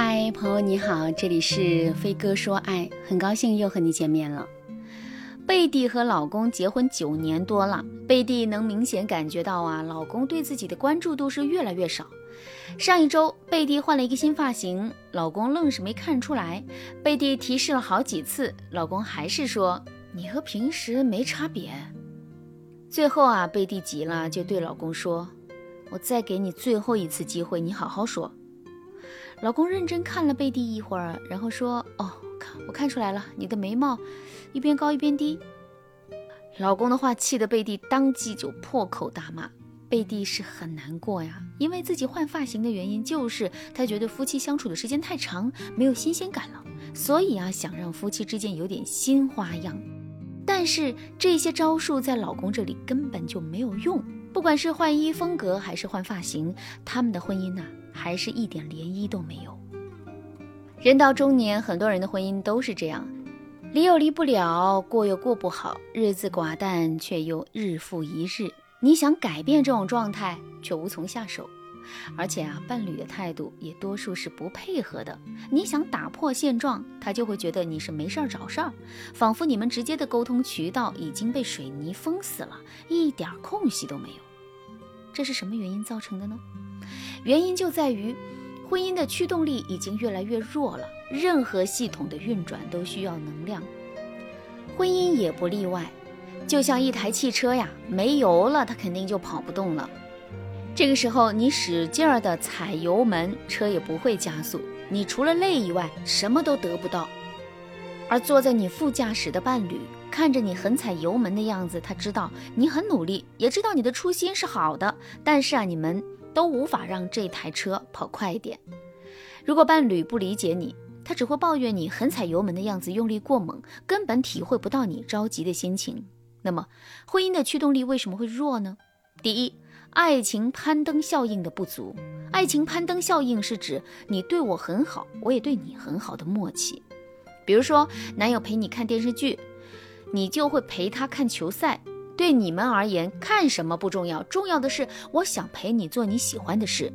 嗨，朋友你好，这里是飞哥说爱，很高兴又和你见面了。贝蒂和老公结婚九年多了，贝蒂能明显感觉到啊，老公对自己的关注度是越来越少。上一周，贝蒂换了一个新发型，老公愣是没看出来。贝蒂提示了好几次，老公还是说你和平时没差别。最后啊，贝蒂急了，就对老公说：“我再给你最后一次机会，你好好说。”老公认真看了贝蒂一会儿，然后说：“哦，看我看出来了，你的眉毛一边高一边低。”老公的话气得贝蒂当即就破口大骂。贝蒂是很难过呀，因为自己换发型的原因就是她觉得夫妻相处的时间太长，没有新鲜感了，所以啊，想让夫妻之间有点新花样。但是这些招数在老公这里根本就没有用，不管是换衣风格还是换发型，他们的婚姻呐。还是一点涟漪都没有。人到中年，很多人的婚姻都是这样，离又离不了，过又过不好，日子寡淡却又日复一日。你想改变这种状态，却无从下手，而且啊，伴侣的态度也多数是不配合的。你想打破现状，他就会觉得你是没事儿找事儿，仿佛你们直接的沟通渠道已经被水泥封死了，一点空隙都没有。这是什么原因造成的呢？原因就在于，婚姻的驱动力已经越来越弱了。任何系统的运转都需要能量，婚姻也不例外。就像一台汽车呀，没油了，它肯定就跑不动了。这个时候，你使劲儿的踩油门，车也不会加速。你除了累以外，什么都得不到。而坐在你副驾驶的伴侣，看着你狠踩油门的样子，他知道你很努力，也知道你的初心是好的。但是啊，你们。都无法让这台车跑快一点。如果伴侣不理解你，他只会抱怨你狠踩油门的样子用力过猛，根本体会不到你着急的心情。那么，婚姻的驱动力为什么会弱呢？第一，爱情攀登效应的不足。爱情攀登效应是指你对我很好，我也对你很好的默契。比如说，男友陪你看电视剧，你就会陪他看球赛。对你们而言，看什么不重要，重要的是我想陪你做你喜欢的事。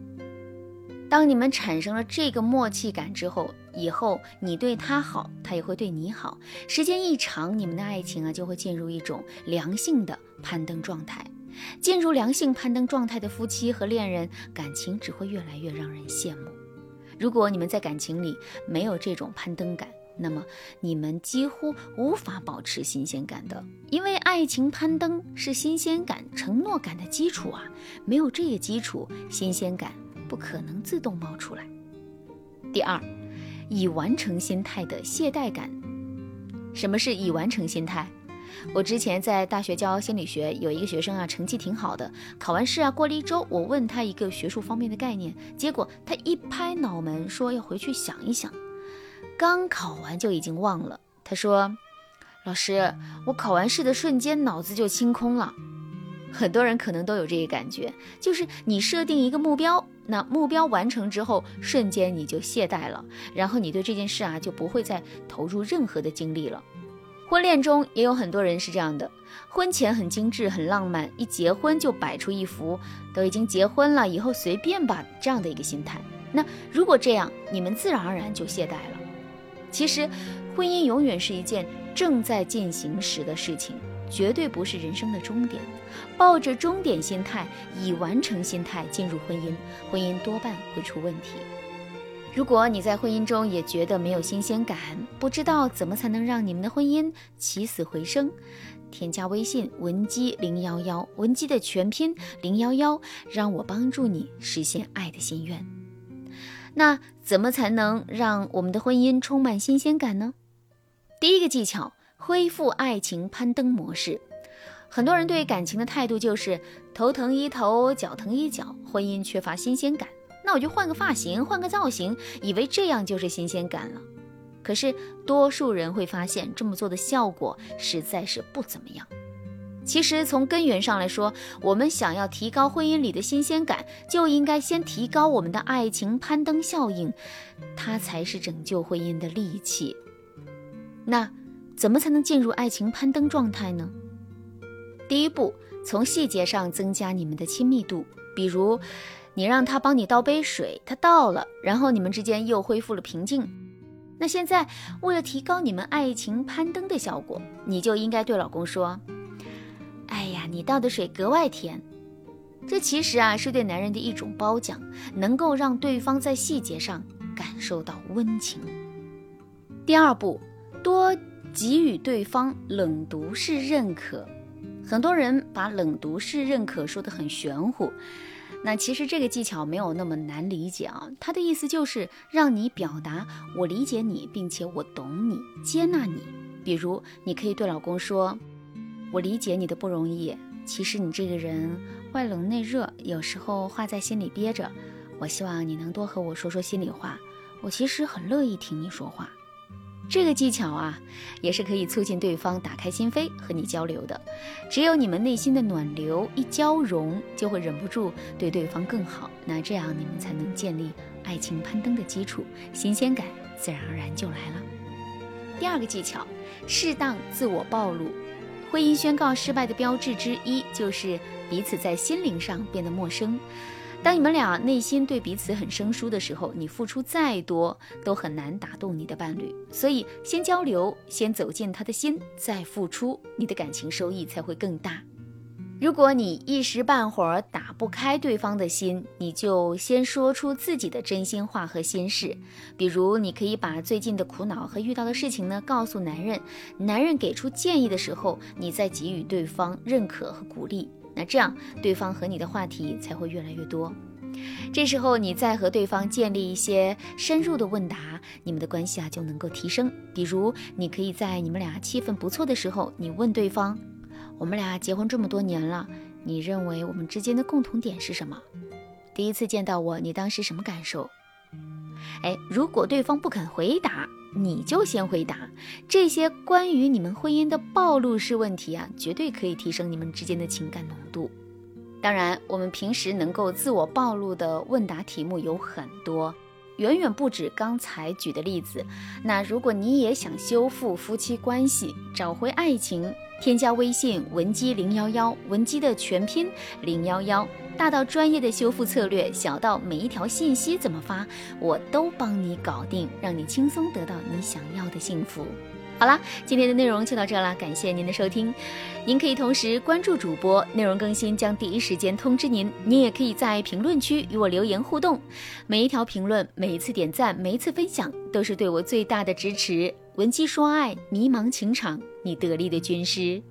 当你们产生了这个默契感之后，以后你对他好，他也会对你好。时间一长，你们的爱情啊就会进入一种良性的攀登状态。进入良性攀登状态的夫妻和恋人，感情只会越来越让人羡慕。如果你们在感情里没有这种攀登感，那么你们几乎无法保持新鲜感的，因为爱情攀登是新鲜感、承诺感的基础啊，没有这个基础，新鲜感不可能自动冒出来。第二，已完成心态的懈怠感。什么是已完成心态？我之前在大学教心理学，有一个学生啊，成绩挺好的，考完试啊，过了一周，我问他一个学术方面的概念，结果他一拍脑门说要回去想一想。刚考完就已经忘了。他说：“老师，我考完试的瞬间脑子就清空了。”很多人可能都有这个感觉，就是你设定一个目标，那目标完成之后，瞬间你就懈怠了，然后你对这件事啊就不会再投入任何的精力了。婚恋中也有很多人是这样的，婚前很精致、很浪漫，一结婚就摆出一副都已经结婚了，以后随便吧这样的一个心态。那如果这样，你们自然而然就懈怠了。其实，婚姻永远是一件正在进行时的事情，绝对不是人生的终点。抱着终点心态、已完成心态进入婚姻，婚姻多半会出问题。如果你在婚姻中也觉得没有新鲜感，不知道怎么才能让你们的婚姻起死回生，添加微信文姬零幺幺，文姬的全拼零幺幺，让我帮助你实现爱的心愿。那怎么才能让我们的婚姻充满新鲜感呢？第一个技巧，恢复爱情攀登模式。很多人对感情的态度就是头疼医头，脚疼医脚，婚姻缺乏新鲜感。我就换个发型，换个造型，以为这样就是新鲜感了。可是多数人会发现，这么做的效果实在是不怎么样。其实从根源上来说，我们想要提高婚姻里的新鲜感，就应该先提高我们的爱情攀登效应，它才是拯救婚姻的利器。那怎么才能进入爱情攀登状态呢？第一步，从细节上增加你们的亲密度，比如你让他帮你倒杯水，他倒了，然后你们之间又恢复了平静。那现在为了提高你们爱情攀登的效果，你就应该对老公说：“哎呀，你倒的水格外甜。”这其实啊是对男人的一种褒奖，能够让对方在细节上感受到温情。第二步，多给予对方冷读式认可。很多人把冷读式认可说得很玄乎，那其实这个技巧没有那么难理解啊。它的意思就是让你表达我理解你，并且我懂你，接纳你。比如，你可以对老公说：“我理解你的不容易，其实你这个人外冷内热，有时候话在心里憋着。我希望你能多和我说说心里话，我其实很乐意听你说话。”这个技巧啊，也是可以促进对方打开心扉和你交流的。只有你们内心的暖流一交融，就会忍不住对对方更好。那这样你们才能建立爱情攀登的基础，新鲜感自然而然就来了。第二个技巧，适当自我暴露。婚姻宣告失败的标志之一，就是彼此在心灵上变得陌生。当你们俩内心对彼此很生疏的时候，你付出再多都很难打动你的伴侣。所以，先交流，先走进他的心，再付出，你的感情收益才会更大。如果你一时半会儿打不开对方的心，你就先说出自己的真心话和心事。比如，你可以把最近的苦恼和遇到的事情呢告诉男人，男人给出建议的时候，你再给予对方认可和鼓励。那这样，对方和你的话题才会越来越多。这时候，你再和对方建立一些深入的问答，你们的关系啊就能够提升。比如，你可以在你们俩气氛不错的时候，你问对方：“我们俩结婚这么多年了，你认为我们之间的共同点是什么？第一次见到我，你当时什么感受？”哎，如果对方不肯回答，你就先回答这些关于你们婚姻的暴露式问题啊，绝对可以提升你们之间的情感浓度。当然，我们平时能够自我暴露的问答题目有很多，远远不止刚才举的例子。那如果你也想修复夫妻关系，找回爱情，添加微信文姬零幺幺，文姬的全拼零幺幺。大到专业的修复策略，小到每一条信息怎么发，我都帮你搞定，让你轻松得到你想要的幸福。好啦，今天的内容就到这了，感谢您的收听。您可以同时关注主播，内容更新将第一时间通知您。您也可以在评论区与我留言互动，每一条评论、每一次点赞、每一次分享，都是对我最大的支持。闻鸡说爱，迷茫情场，你得力的军师。